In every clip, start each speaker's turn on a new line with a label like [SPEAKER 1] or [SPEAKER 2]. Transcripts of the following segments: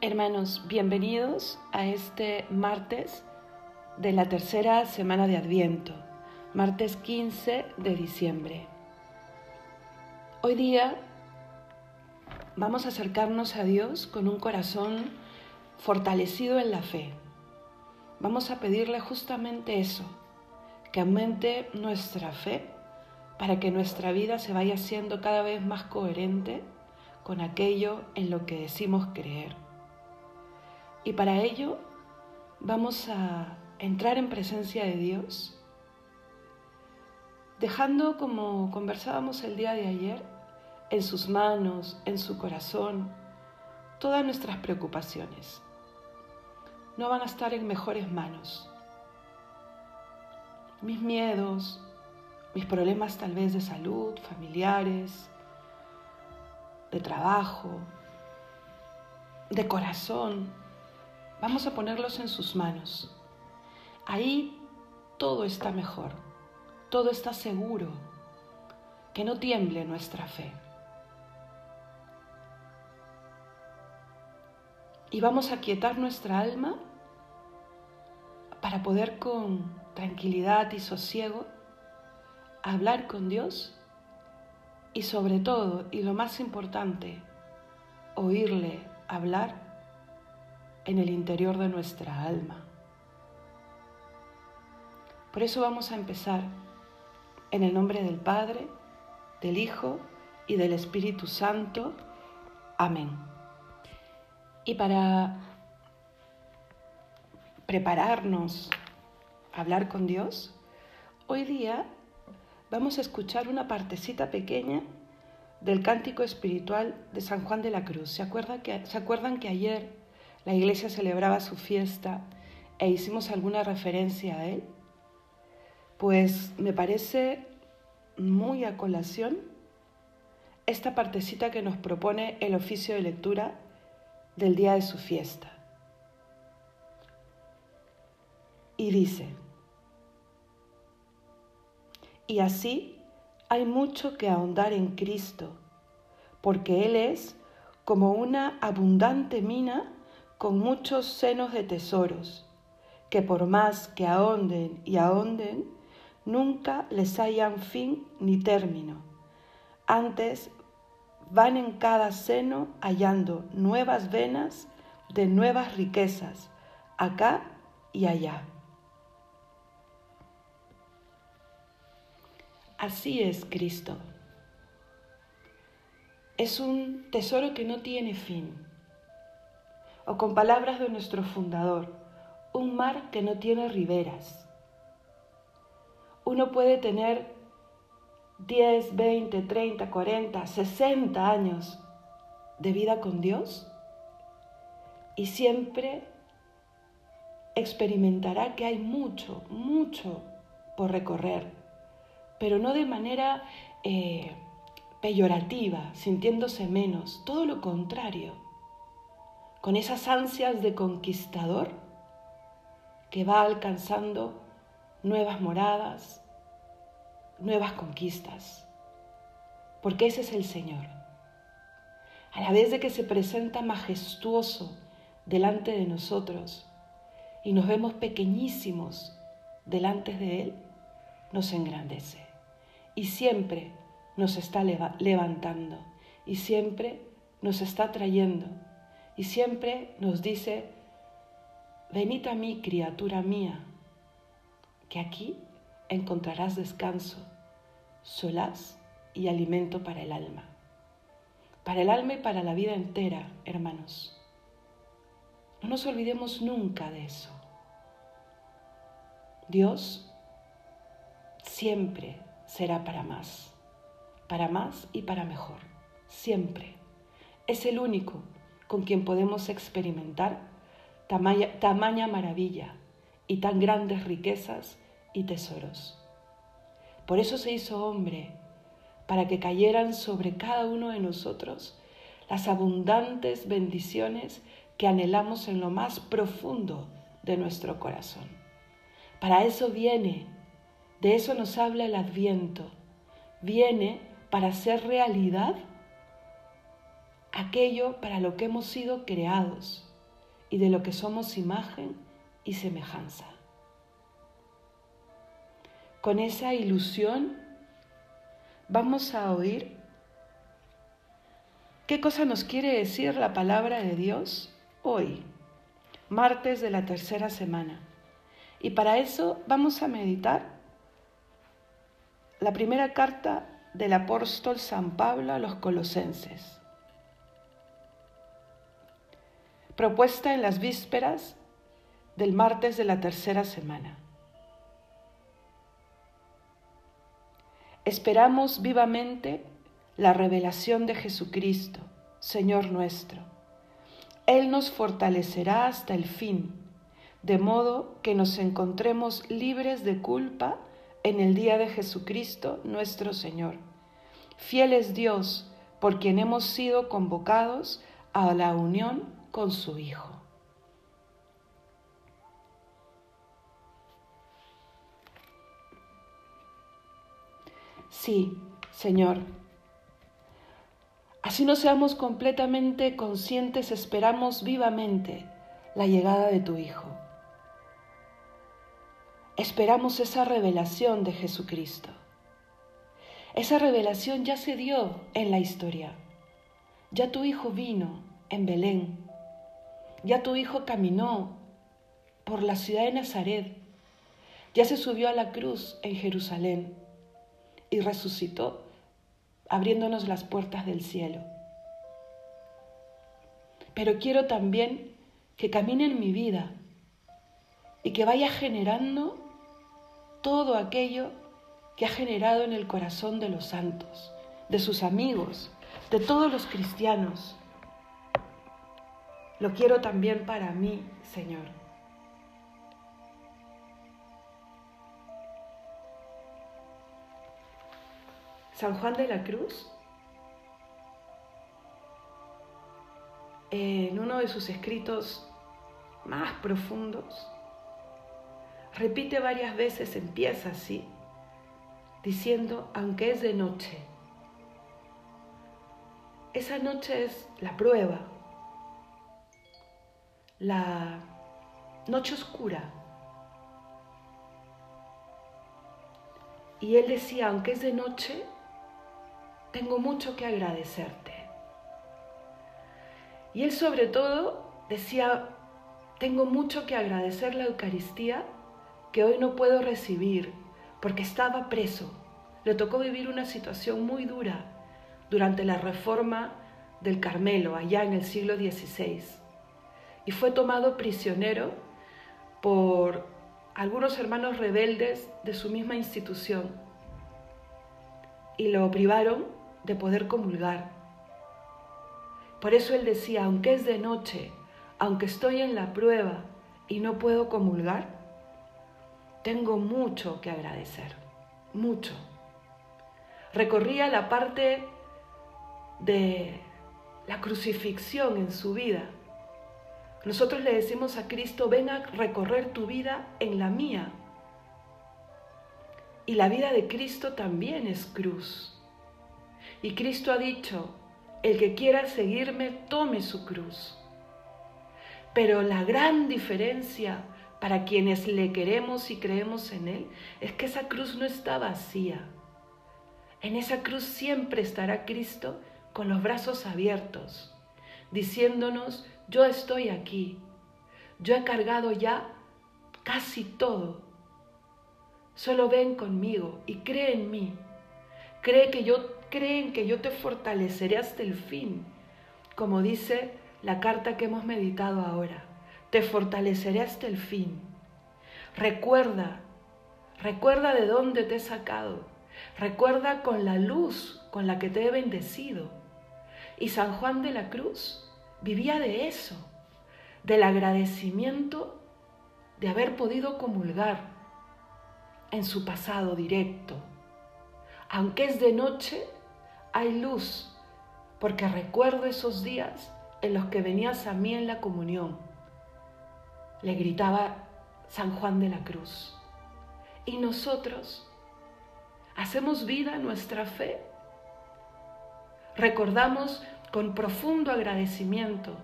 [SPEAKER 1] Hermanos, bienvenidos a este martes de la tercera semana de Adviento, martes 15 de diciembre. Hoy día vamos a acercarnos a Dios con un corazón fortalecido en la fe. Vamos a pedirle justamente eso, que aumente nuestra fe para que nuestra vida se vaya siendo cada vez más coherente con aquello en lo que decimos creer. Y para ello vamos a entrar en presencia de Dios, dejando, como conversábamos el día de ayer, en sus manos, en su corazón, todas nuestras preocupaciones. No van a estar en mejores manos. Mis miedos, mis problemas tal vez de salud, familiares, de trabajo, de corazón, Vamos a ponerlos en sus manos. Ahí todo está mejor, todo está seguro, que no tiemble nuestra fe. Y vamos a quietar nuestra alma para poder con tranquilidad y sosiego hablar con Dios y sobre todo, y lo más importante, oírle hablar en el interior de nuestra alma. Por eso vamos a empezar en el nombre del Padre, del Hijo y del Espíritu Santo. Amén. Y para prepararnos a hablar con Dios, hoy día vamos a escuchar una partecita pequeña del cántico espiritual de San Juan de la Cruz. ¿Se, que, ¿Se acuerdan que ayer la iglesia celebraba su fiesta e hicimos alguna referencia a él, pues me parece muy a colación esta partecita que nos propone el oficio de lectura del día de su fiesta. Y dice, y así hay mucho que ahondar en Cristo, porque Él es como una abundante mina con muchos senos de tesoros, que por más que ahonden y ahonden, nunca les hayan fin ni término. Antes van en cada seno hallando nuevas venas de nuevas riquezas, acá y allá. Así es Cristo. Es un tesoro que no tiene fin o con palabras de nuestro fundador, un mar que no tiene riberas. Uno puede tener 10, 20, 30, 40, 60 años de vida con Dios y siempre experimentará que hay mucho, mucho por recorrer, pero no de manera eh, peyorativa, sintiéndose menos, todo lo contrario con esas ansias de conquistador que va alcanzando nuevas moradas, nuevas conquistas, porque ese es el Señor. A la vez de que se presenta majestuoso delante de nosotros y nos vemos pequeñísimos delante de Él, nos engrandece y siempre nos está levantando y siempre nos está trayendo y siempre nos dice, venid a mí, criatura mía, que aquí encontrarás descanso, solaz y alimento para el alma. Para el alma y para la vida entera, hermanos. No nos olvidemos nunca de eso. Dios siempre será para más, para más y para mejor, siempre. Es el único con quien podemos experimentar tamaña, maravilla y tan grandes riquezas y tesoros. Por eso se hizo hombre, para que cayeran sobre cada uno de nosotros las abundantes bendiciones que anhelamos en lo más profundo de nuestro corazón. Para eso viene, de eso nos habla el adviento, viene para hacer realidad aquello para lo que hemos sido creados, y de lo que somos imagen y semejanza. Con esa ilusión vamos a oír qué cosa nos quiere decir la palabra de Dios hoy, martes de la tercera semana. Y para eso vamos a meditar la primera carta del apóstol San Pablo a los colosenses, propuesta en las vísperas del martes de la tercera semana. Esperamos vivamente la revelación de Jesucristo, Señor nuestro. Él nos fortalecerá hasta el fin, de modo que nos encontremos libres de culpa en el día de Jesucristo nuestro Señor. Fiel es Dios por quien hemos sido convocados a la unión con su Hijo. Sí, Señor. Así no seamos completamente conscientes, esperamos vivamente la llegada de tu Hijo. Esperamos esa revelación de Jesucristo. Esa revelación ya se dio en la historia. Ya tu Hijo vino en Belén. Ya tu Hijo caminó por la ciudad de Nazaret. Ya se subió a la cruz en Jerusalén y resucitó abriéndonos las puertas del cielo. Pero quiero también que camine en mi vida y que vaya generando todo aquello que ha generado en el corazón de los santos, de sus amigos, de todos los cristianos. Lo quiero también para mí, Señor. San Juan de la Cruz, en uno de sus escritos más profundos, repite varias veces, empieza así, diciendo, aunque es de noche. Esa noche es la prueba, la noche oscura. Y él decía, aunque es de noche, tengo mucho que agradecerte. Y él sobre todo decía, tengo mucho que agradecer la Eucaristía que hoy no puedo recibir porque estaba preso. Le tocó vivir una situación muy dura durante la reforma del Carmelo, allá en el siglo XVI. Y fue tomado prisionero por algunos hermanos rebeldes de su misma institución. Y lo privaron de poder comulgar. Por eso él decía, aunque es de noche, aunque estoy en la prueba y no puedo comulgar, tengo mucho que agradecer, mucho. Recorría la parte de la crucifixión en su vida. Nosotros le decimos a Cristo, ven a recorrer tu vida en la mía. Y la vida de Cristo también es cruz. Y Cristo ha dicho, el que quiera seguirme, tome su cruz. Pero la gran diferencia para quienes le queremos y creemos en Él, es que esa cruz no está vacía. En esa cruz siempre estará Cristo con los brazos abiertos, diciéndonos, yo estoy aquí, yo he cargado ya casi todo. Solo ven conmigo y cree en mí. Cree que yo creen que yo te fortaleceré hasta el fin, como dice la carta que hemos meditado ahora te fortaleceré hasta el fin. Recuerda, recuerda de dónde te he sacado. Recuerda con la luz con la que te he bendecido. Y San Juan de la Cruz vivía de eso, del agradecimiento de haber podido comulgar en su pasado directo. Aunque es de noche, hay luz, porque recuerdo esos días en los que venías a mí en la comunión le gritaba San Juan de la Cruz. Y nosotros hacemos vida nuestra fe. Recordamos con profundo agradecimiento,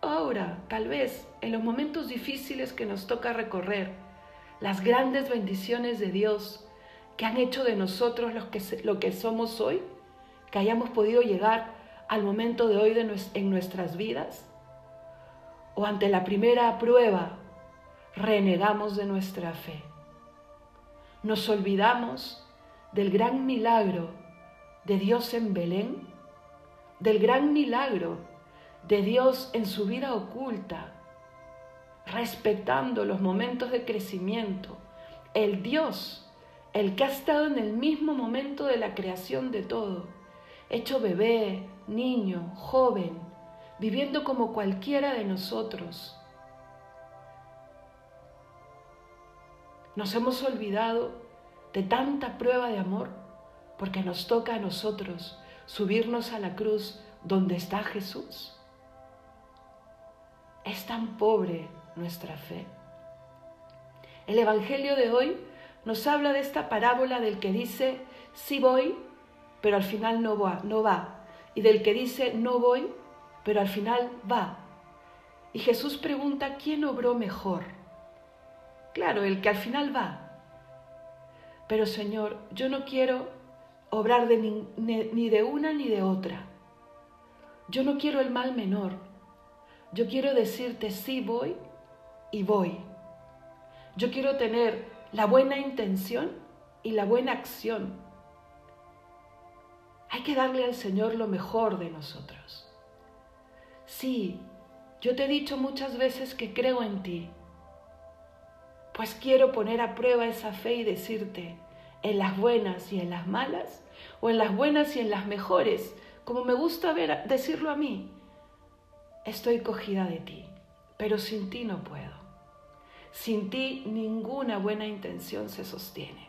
[SPEAKER 1] ahora, tal vez, en los momentos difíciles que nos toca recorrer, las grandes bendiciones de Dios que han hecho de nosotros que, lo que somos hoy, que hayamos podido llegar al momento de hoy de en nuestras vidas? ¿O ante la primera prueba renegamos de nuestra fe? ¿Nos olvidamos del gran milagro de Dios en Belén? ¿Del gran milagro de Dios en su vida oculta? Respetando los momentos de crecimiento. El Dios, el que ha estado en el mismo momento de la creación de todo, hecho bebé, niño, joven, viviendo como cualquiera de nosotros. Nos hemos olvidado de tanta prueba de amor porque nos toca a nosotros subirnos a la cruz donde está Jesús. Es tan pobre nuestra fe. El Evangelio de hoy nos habla de esta parábola del que dice, sí voy, pero al final no va, no va. Y del que dice, no voy, pero al final va. Y Jesús pregunta, ¿quién obró mejor? Claro, el que al final va. Pero Señor, yo no quiero obrar de ni, ni de una ni de otra. Yo no quiero el mal menor. Yo quiero decirte sí voy y voy. Yo quiero tener la buena intención y la buena acción hay que darle al Señor lo mejor de nosotros. Sí, yo te he dicho muchas veces que creo en ti, pues quiero poner a prueba esa fe y decirte, en las buenas y en las malas, o en las buenas y en las mejores, como me gusta decirlo a mí, estoy cogida de ti, pero sin ti no puedo. Sin ti ninguna buena intención se sostiene.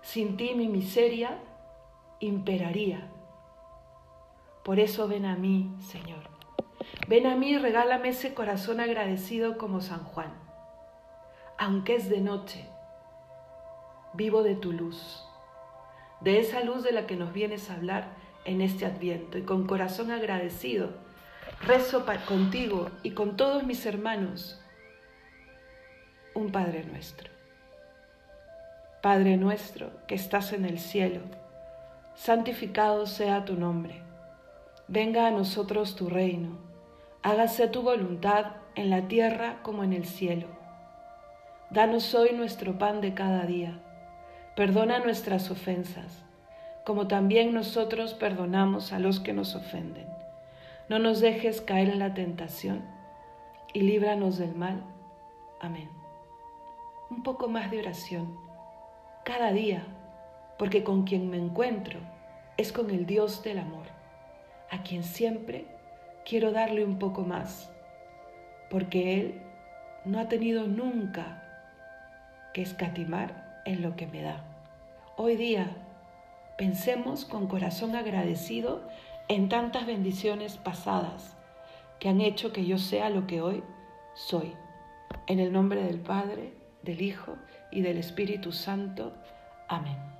[SPEAKER 1] Sin ti mi miseria imperaría. Por eso ven a mí, Señor. Ven a mí y regálame ese corazón agradecido como San Juan. Aunque es de noche, vivo de tu luz, de esa luz de la que nos vienes a hablar en este adviento y con corazón agradecido, rezo contigo y con todos mis hermanos un Padre nuestro. Padre nuestro que estás en el cielo santificado sea tu nombre. Venga a nosotros tu reino. Hágase tu voluntad en la tierra como en el cielo. Danos hoy nuestro pan de cada día. Perdona nuestras ofensas, como también nosotros perdonamos a los que nos ofenden. No nos dejes caer en la tentación y líbranos del mal. Amén. Un poco más de oración cada día porque con quien me encuentro es con el Dios del amor, a quien siempre quiero darle un poco más, porque Él no ha tenido nunca que escatimar en lo que me da. Hoy día pensemos con corazón agradecido en tantas bendiciones pasadas que han hecho que yo sea lo que hoy soy. En el nombre del Padre, del Hijo y del Espíritu Santo. Amén.